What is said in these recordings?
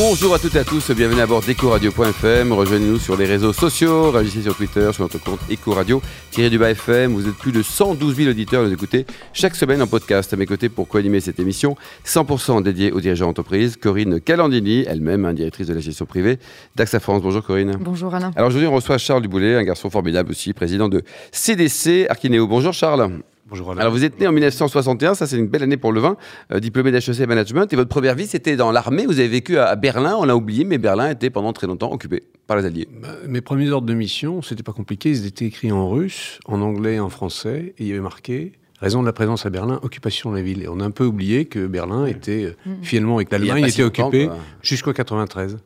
Bonjour à toutes et à tous, bienvenue à bord d'EcoRadio.fm. Rejoignez-nous sur les réseaux sociaux, réagissez sur Twitter, sur notre compte EcoRadio, du bas FM. Vous êtes plus de 112 000 auditeurs à nous écouter chaque semaine en podcast. À mes côtés pour co-animer cette émission, 100% dédiée aux dirigeants d'entreprise, Corinne Calandini, elle-même directrice de la gestion privée d'AXA France. Bonjour Corinne. Bonjour Alain. Alors aujourd'hui, on reçoit Charles Duboulet, un garçon formidable aussi, président de CDC Arquinéo. Bonjour Charles. Bonjour Alors vous êtes né en 1961, ça c'est une belle année pour le vin, euh, diplômé d'HEC Management, et votre première vie c'était dans l'armée, vous avez vécu à Berlin, on l'a oublié, mais Berlin était pendant très longtemps occupé par les Alliés. Bah, mes premiers ordres de mission, c'était pas compliqué, ils étaient écrits en russe, en anglais, en français, et il y avait marqué raison de la présence à Berlin, occupation de la ville. Et on a un peu oublié que Berlin était euh, mm. finalement, avec l'Allemagne, était occupé jusqu'en 93.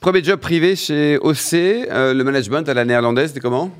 Premier job privé chez OC, euh, le management à la néerlandaise, c'était comment?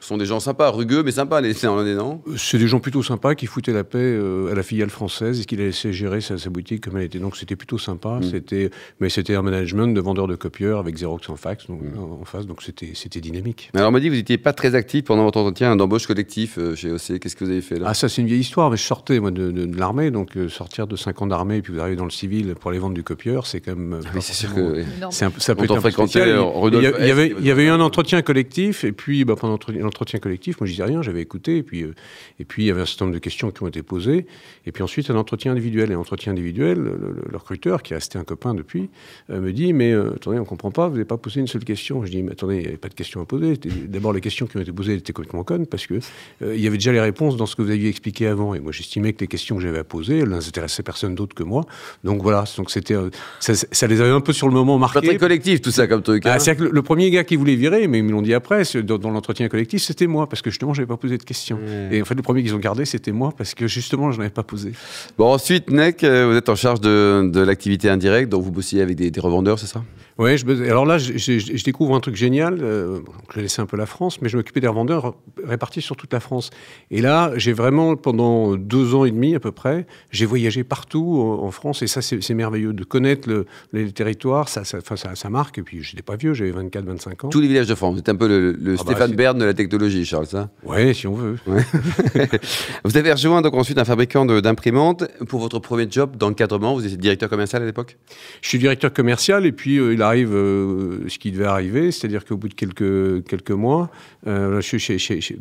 Sont des gens sympas, rugueux, mais sympas, les Néerlandais, non? C'est des gens plutôt sympas qui foutaient la paix euh, à la filiale française et qui laissaient gérer sa, boutique comme elle était. Donc c'était plutôt sympa. Mm. C'était, mais c'était un management de vendeur de copieurs avec Xerox en fax, donc, mm. en face, donc c'était, c'était dynamique. alors on m'a dit que vous n'étiez pas très actif pendant votre entretien d'embauche collectif euh, chez OC. Qu'est-ce que vous avez fait là? Ah, ça c'est une vieille histoire. Mais je sortais moi, de, l'armée, donc euh, sortir de 5 ans d'armée et puis vous arrivez dans le civil pour aller vendre du copieur, c'est quand même. Ah c'est sûr que. Un, ça peut être un peu Il y, avait, il y avait eu un entretien collectif et puis bah, pendant l'entretien collectif, moi je disais rien, j'avais écouté, et puis, euh, et puis il y avait un certain nombre de questions qui ont été posées, et puis ensuite un entretien individuel. Et entretien individuel, le, recruteur, qui est resté un copain depuis, euh, me dit Mais euh, attendez, on ne comprend pas, vous n'avez pas posé une seule question. Je dis Mais attendez, il n'y avait pas de questions à poser. D'abord, les questions qui ont été posées étaient complètement connes, parce qu'il il y avait déjà les réponses dans ce que vous aviez expliqué avant. Et moi, j'estimais que les questions que j'avais à poser, elles n'intéressaient personne d'autre que moi. Donc voilà, donc c'était, ça, les avait un peu sur le moment marqués. Pas très collectif, tout ça, comme truc. Ah, hein. que le, premier gars qui voulait virer, mais ils me l'ont dit après, dans, dans l'entretien collectif, c'était moi, parce que justement, j'avais pas posé de questions. Et en fait, le premier qu'ils ont gardé, c'était moi, parce que justement, je n'en avais pas posé. Bon, ensuite, NEC, euh, vous êtes en charge de, de l'activité indirecte, donc vous bossiez avec des, des revendeurs, c'est ça? Oui, alors là, je, découvre un truc génial. Euh, je laissé un peu la France, mais je m'occupais des revendeurs répartis sur toute la France. Et là, j'ai vraiment, pendant deux ans et demi à peu près, j'ai voyagé partout en France. Et ça, c'est merveilleux de connaître le, les territoires. Ça, ça, ça, ça, marque. Et puis, je n'étais pas vieux, j'avais 24, 25 ans. Tous les villages de France. Vous êtes un peu le, ah bah, Stéphane Bern de la technologie, Charles, ça? Oui, si on veut. vous avez rejoint donc ensuite un fabricant d'imprimantes. Pour votre premier job d'encadrement, vous étiez directeur commercial à l'époque? Je suis directeur commercial et puis euh, il a arrive euh, ce qui devait arriver, c'est-à-dire qu'au bout de quelques, quelques mois, euh, je suis chez, chez, chez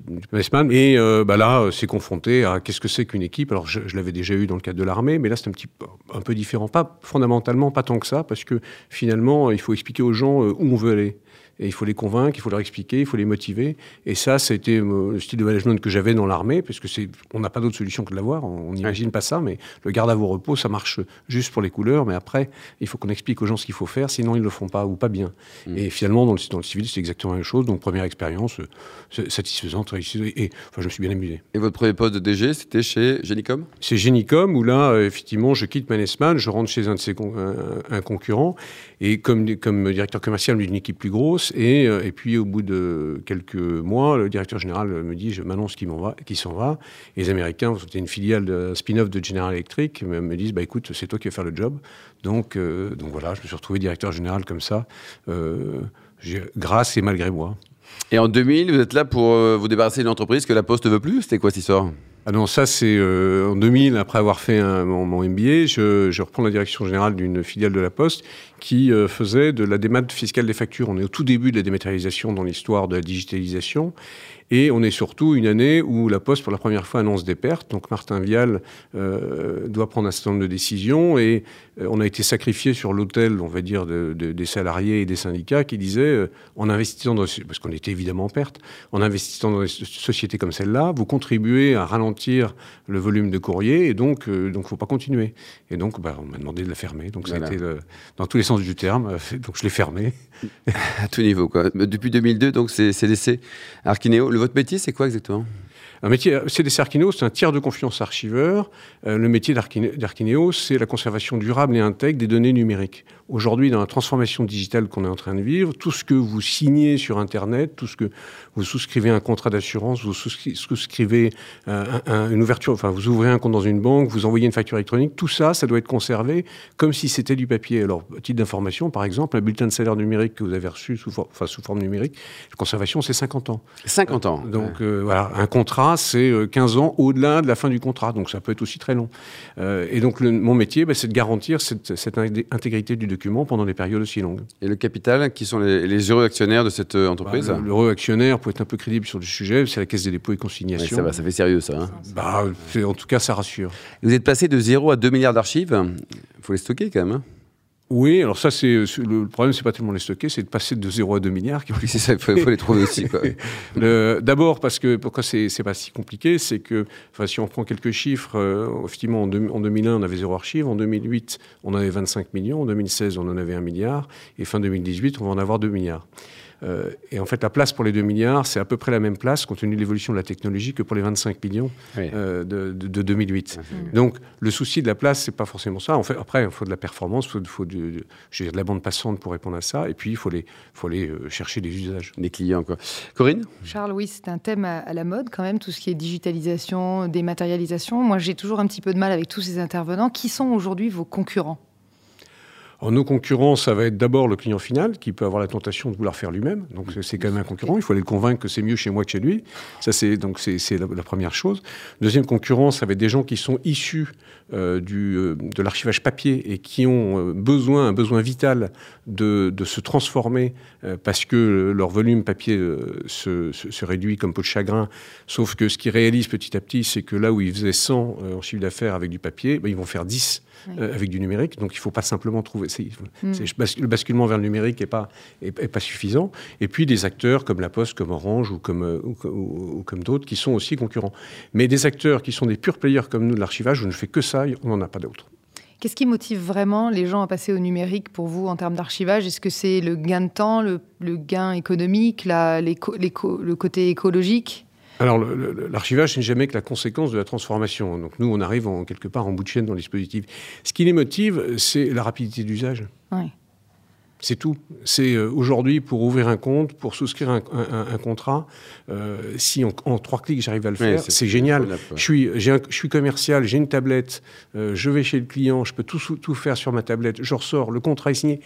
et euh, bah là, c'est confronté à qu'est-ce que c'est qu'une équipe. Alors, je, l'avais déjà eu dans le cadre de l'armée, mais là, c'est un petit un peu différent. Pas fondamentalement, pas tant que ça, parce que finalement, il faut expliquer aux gens où on veut aller. Et il faut les convaincre, il faut leur expliquer, il faut les motiver. Et ça, c'était euh, le style de management que j'avais dans l'armée, parce que c'est, on n'a pas d'autre solution que de l'avoir. On n'imagine pas ça, mais le garde à vos repos, ça marche juste pour les couleurs. Mais après, il faut qu'on explique aux gens ce qu'il faut faire, sinon ils ne le font pas ou pas bien. Mm. Et finalement, dans le, dans le civil, c'est exactement la même chose. Donc, première expérience euh, satisfaisante, Et enfin, je me suis bien amusé. Et votre premier poste de DG, c'était chez Genicom? C'est Genicom, où là, euh, effectivement, je quitte Mannesman, je rentre chez un de ses un, concurrent. Et comme, comme directeur commercial d'une équipe plus grosse, euh, et, puis, au bout de quelques mois, le directeur général me dit Je m'annonce qu'il s'en va. Et les Américains, c'était une filiale, de, spin-off de General Electric, me, disent bah, Écoute, c'est toi qui vas faire le job. Donc, euh, donc voilà, je me suis retrouvé directeur général comme ça, euh, grâce et malgré moi. Et en 2000, vous êtes là pour vous débarrasser d'une entreprise que la Poste ne veut plus? C'était quoi cette histoire? Ah non, ça c'est en 2000, après avoir fait mon, MBA, je, reprends la direction générale d'une filiale de la Poste qui euh, faisait de la démat fiscale des factures. On est au tout début de la dématérialisation dans l'histoire de la digitalisation. Et on est surtout une année où la Poste, pour la première fois, annonce des pertes. Donc Martin Vial euh, doit prendre un certain nombre de décisions. Et euh, on a été sacrifié sur l'autel, on va dire, des salariés et des syndicats qui disaient, en investissant dans... Parce qu'on était évidemment en perte. En investissant dans des sociétés comme celle-là, vous contribuez à ralentir le volume de courrier. Et donc, il ne faut pas continuer. Et donc, bah, on m'a demandé de la fermer. Donc, ça a été dans tous les sens du terme. Euh, donc je l'ai fermé. à tout niveau, quoi. Depuis 2002, donc c'est laissé Arquinéo. Le, votre métier, c'est quoi exactement? Un métier, CD Archinéo, c'est un tiers de confiance archiveur. Euh, le métier d'Archinéo, c'est la conservation durable et intègre des données numériques. Aujourd'hui, dans la transformation digitale qu'on est en train de vivre, tout ce que vous signez sur Internet, tout ce que vous souscrivez un contrat d'assurance, vous souscrivez euh, une ouverture, enfin, vous ouvrez un compte dans une banque, vous envoyez une facture électronique, tout ça, ça doit être conservé comme si c'était du papier. Alors, titre d'information, par exemple, un bulletin de salaire numérique que vous avez reçu sous, enfin, sous forme numérique, la conservation, c'est 50 ans. 50 ans. Donc, euh, voilà, un contrat, c'est 15 euh, ans au-delà de la fin du contrat. Donc, ça peut être aussi très long. et donc, mon métier, bah, c'est de garantir cette, cette intégrité du document pendant des périodes aussi longues. Et le capital, qui sont les, heureux actionnaires de cette euh, entreprise bah, L'heureux actionnaire, pour être un peu crédible sur le sujet, c'est la Caisse des dépôts et consignations. ça va, ça fait sérieux ça. Hein. bah, en tout cas, ça rassure. vous êtes passé de 0 à 2 milliards d'archives. Il faut les stocker quand même. Hein. Oui, alors ça, c'est le problème, c'est pas tellement les stocker, c'est de passer de 0 à 2 milliards. Oui, c'est ça, il faut, les trouver aussi. D'abord, parce que pourquoi c'est pas si compliqué, c'est que enfin, si on prend quelques chiffres, euh, effectivement, en, en, 2001, on avait zéro archive, en 2008, on en avait 25 millions, en 2016, on en avait 1 milliard, et fin 2018, on va en avoir 2 milliards. Euh, et en fait, la place pour les 2 milliards, c'est à peu près la même place, compte tenu de l'évolution de la technologie, que pour les 25 millions euh, de, 2008. Donc, le souci de la place, c'est pas forcément ça. En fait, après, il faut de la performance, il faut, faut de, de, la bande passante pour répondre à ça, et puis il faut aller, faut aller euh, chercher des usages. Des clients, quoi. Corinne? Charles, oui, c'est un thème à, à, la mode quand même, tout ce qui est digitalisation, dématérialisation. Moi, j'ai toujours un petit peu de mal avec tous ces intervenants. Qui sont aujourd'hui vos concurrents? En nos concurrents, ça va être d'abord le client final qui peut avoir la tentation de vouloir faire lui-même. Donc c'est quand même un concurrent. Il faut aller le convaincre que c'est mieux chez moi que chez lui. Ça c'est donc c'est la, la, première chose. Deuxième concurrent, ça va être des gens qui sont issus euh, du, euh, de l'archivage papier et qui ont euh, besoin, un besoin vital de, de se transformer parce que leur volume papier se, se, réduit comme peau de chagrin. Sauf que ce qu'ils réalisent petit à petit, c'est que là où ils faisaient 100 en chiffre d'affaires avec du papier, ben, ils vont faire 10 avec du numérique. Donc il ne faut pas simplement trouver. Mm. le basculement vers le numérique n'est pas, est, pas suffisant. Et puis des acteurs comme La Poste, comme Orange ou comme, ou, ou comme d'autres qui sont aussi concurrents. Mais des acteurs qui sont des purs players comme nous de l'archivage, je ne fais que ça on n'en a pas d'autres. Qu'est-ce qui motive vraiment les gens à passer au numérique pour vous en termes d'archivage? Est-ce que c'est le gain de temps, le, gain économique, le côté écologique? Alors, l'archivage n'est jamais que la conséquence de la transformation. Donc, nous, on arrive en, quelque part en bout de chaîne dans le dispositif. Ce qui les motive, c'est la rapidité d'usage. Oui. C'est tout. C'est euh, aujourd'hui pour ouvrir un compte, pour souscrire un, contrat. Euh, si en, trois clics j'arrive à le faire, c'est génial. Je suis, je suis commercial, j'ai une tablette, euh, je vais chez le client, je peux tout, tout faire sur ma tablette. Je ressors, le contrat est signé.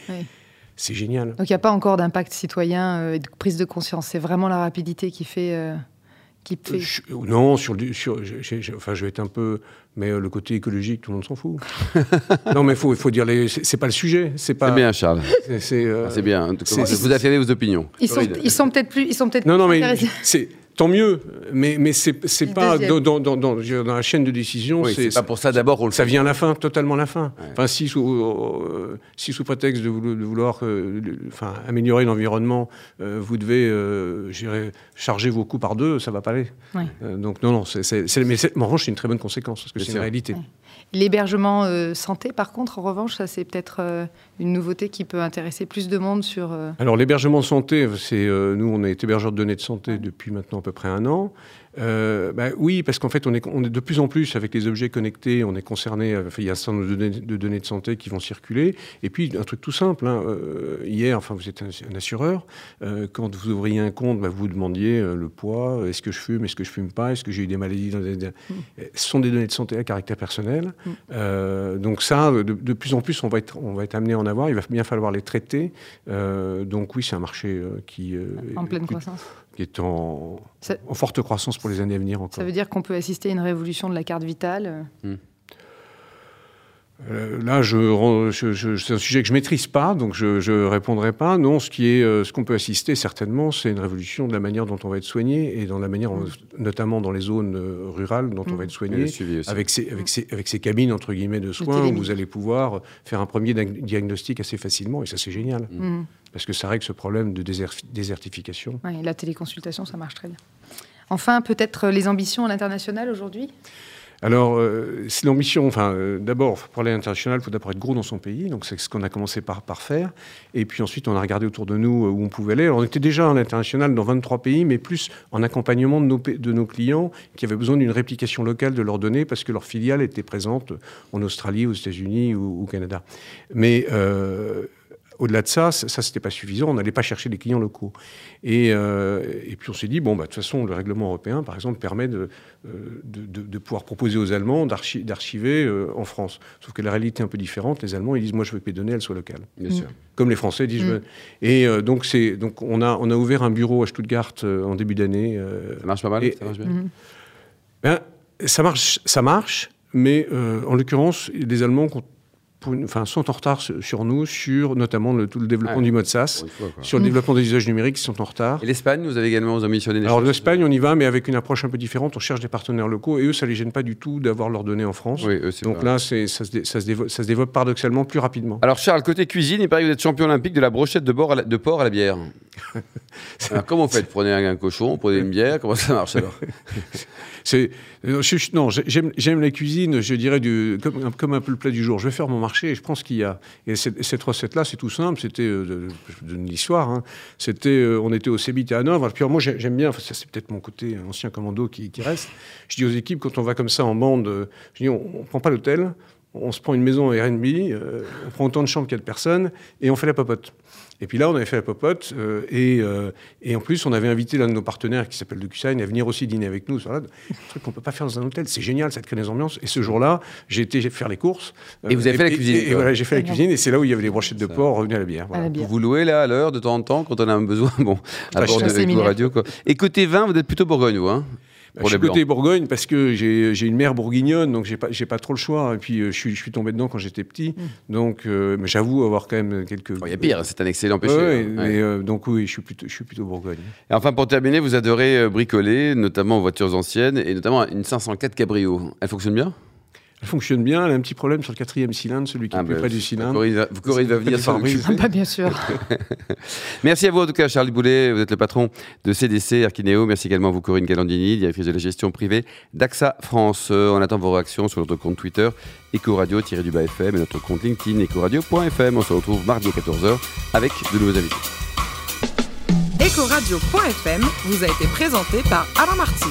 C'est génial. Donc il n'y a pas encore d'impact citoyen et de prise de conscience. C'est vraiment la rapidité qui fait. Qui fait... non, sur, sur enfin, je vais être un peu mais euh, le côté écologique, tout le monde s'en fout. non, mais il faut, faut dire, les... c'est pas le sujet. C'est pas... bien, Charles. C'est euh, bien. Vous affirmez vos opinions. Ils sont, ils sont peut-être plus, ils sont peut-être. Non, non, mais c'est Tant mieux, mais, mais c'est pas dans, dans, dans, dans, la chaîne de décision. Oui, c'est pas pour ça d'abord. Ça vient à la fin, totalement à la fin. Enfin, si sous, euh, si sous prétexte de, vouloir euh, enfin, améliorer l'environnement, euh, vous devez charger vos coûts par deux, ça va pas aller. donc non, non, c'est, mais en revanche, c'est une très bonne conséquence parce que c'est une réalité. L'hébergement santé, par contre, en revanche, ça c'est peut-être une nouveauté qui peut intéresser plus de monde sur. Alors l'hébergement santé, c'est nous, on est hébergeur de données de santé depuis maintenant à peu près un an. Euh, bah oui, parce qu'en fait, on est, on est, de plus en plus avec les objets connectés, on est concerné. Euh, il y a un certain nombre de données, de, santé qui vont circuler. Et puis, un truc tout simple. Hein, euh, hier, enfin, vous êtes un, assureur. quand vous ouvriez un compte, bah, vous demandiez le poids. Est-ce que je fume Est-ce que je fume pas Est-ce que j'ai eu des maladies dans des... Mm. Ce sont des données de santé à caractère personnel. Mm. donc ça, de, plus en plus, on va être, on va être amené à en avoir. Il va bien falloir les traiter. donc oui, c'est un marché qui en pleine croissance qui est en, en, forte croissance pour les années à venir encore. Ça veut dire qu'on peut assister à une révolution de la carte vitale hmm. Euh, là, je, c'est un sujet que je maîtrise pas, donc je ne répondrai pas. Non, ce qui est, euh, ce qu'on peut assister certainement, c'est une révolution de la manière dont on va être soigné et dans la manière, mm. notamment dans les zones euh, rurales, dont on mm. va être soigné, avec ces, avec, ces, avec ces cabines entre guillemets de soins où vous allez pouvoir faire un premier diagnostic assez facilement, et ça c'est génial, parce que ça règle ce problème de désertification. la téléconsultation, ça marche très bien. Enfin, peut-être les ambitions à l'international aujourd'hui? Alors, euh, c'est l'ambition. Enfin, euh, d'abord, pour aller à l'international, il faut d'abord être gros dans son pays. Donc, c'est ce qu'on a commencé par, faire. Et puis ensuite, on a regardé autour de nous euh, où on pouvait aller. Alors, on était déjà à l'international dans 23 pays, mais plus en accompagnement de nos, clients qui avaient besoin d'une réplication locale de leurs données parce que leur filiale était présente en Australie, aux États-Unis ou au Canada. Mais euh, au-delà de ça, ça, c'était pas suffisant. On n'allait pas chercher des clients locaux. Et, euh, et puis on s'est dit, bon, bah, de toute façon, le règlement européen, par exemple, permet de, euh, de, de, de pouvoir proposer aux Allemands d'archiver euh, en France. Sauf que la réalité est un peu différente. Les Allemands, ils disent, moi, je veux que mes données, elles soient locales. Bien sûr. Comme les Français disent. Mm. Et euh, donc, c'est, donc on, a, on a ouvert un bureau à Stuttgart euh, en début d'année. euh, Ça marche pas mal Et- ça marche bien Mhm. ben, ça marche, ça marche, mais euh, en l'occurrence, les Allemands pour une- enfin, sont en retard sur nous, sur notamment le, tout le développement Ouais. du mode SaaS, fois, sur le développement des usages numériques, ils sont en retard. Et l'Espagne, vous avez également vous avez missionné des Alors l'Espagne, on y va, mais avec une approche un peu différente. On cherche des partenaires locaux, et eux, ça les gêne pas du tout d'avoir leurs données en France. Oui, eux, c'est Donc là, ça, se dé- ça, se développe, ça se développe paradoxalement plus rapidement. Alors Charles, côté cuisine, il paraît que vous êtes champion olympique de la brochette de, bord à la- de porc à la bière. Alors, comment vous faites? Prenez un, un cochon, prenez une bière, comment ça marche alors? Je- je- non, j'ai- j'aime la cuisine, je dirais du, comme, comme un peu le plat du jour. Je vais faire mon marché et je prends ce qu'il y a. Et cette, cette recette-là, c'est tout simple. C'était euh, de, de, de l'histoire. hein. C'était, euh, on était au Cébit à Hanovre. Puis alors, moi, j'ai- j'aime bien. enfin, ça, c'est peut-être mon côté ancien commando qui, qui reste. Je dis aux équipes quand on va comme ça en bande, je dis on, on prend pas l'hôtel. On se prend une maison en Airbnb, euh, on prend autant de chambres qu'il y a de personnes, et on fait la popote. Et puis là, on avait fait la popote, euh, et, euh, et en plus, on avait invité l'un de nos partenaires qui s'appelle DocuSign à venir aussi dîner avec nous. Voilà, un truc qu'on peut pas faire dans un hôtel. C'est génial, ça te crée des ambiances. Et ce jour-là, j'ai été faire les courses. Et vous avez fait la cuisine, Et, voilà, j'ai fait la cuisine, et c'est là où il y avait les brochettes de Ça. porc, revenu à la bière. À Voilà. la Vous bière. vous louez là à l'heure de temps en temps quand on a un besoin Bon, à bord de séminaire. Radio. Quoi. Et côté vin, vous êtes plutôt Bourgogne, vous hein? Pour je suis côté Bourgogne parce que j'ai une mère bourguignonne, donc j'ai pas, j'ai pas trop le choix. Et puis euh, je suis, je suis tombé dedans quand j'étais petit. Donc, euh, mais j'avoue avoir quand même quelques. Oh, Il y a pire, c'est un excellent péché. Ouais, hein. Mais, euh, donc oui, je suis plutôt, je suis plutôt Bourgogne. Et enfin, pour terminer, vous adorez euh, bricoler, notamment voitures anciennes, et notamment une 504 Cabrio. Elle fonctionne bien? Elle fonctionne bien, elle a un petit problème sur le quatrième cylindre, celui qui est plus bah, près du cylindre. Corinne va, Corinne va venir Petit s'en pare-brise. occuper. Ah bah, bien sûr. Merci à vous en tout cas, Charles Boulet. Vous êtes le patron de CDC Arkineo. Merci également à vous, Corinne Galandini, directrice de la gestion privée d'AXA France. Euh, On attend vos réactions sur notre compte Twitter, Ecoradio-du-bas FM et notre compte LinkedIn, ecoradio.fm. On se retrouve mardi à 14h avec de nouveaux invités. Ecoradio.fm vous a été présenté par Alain Marty.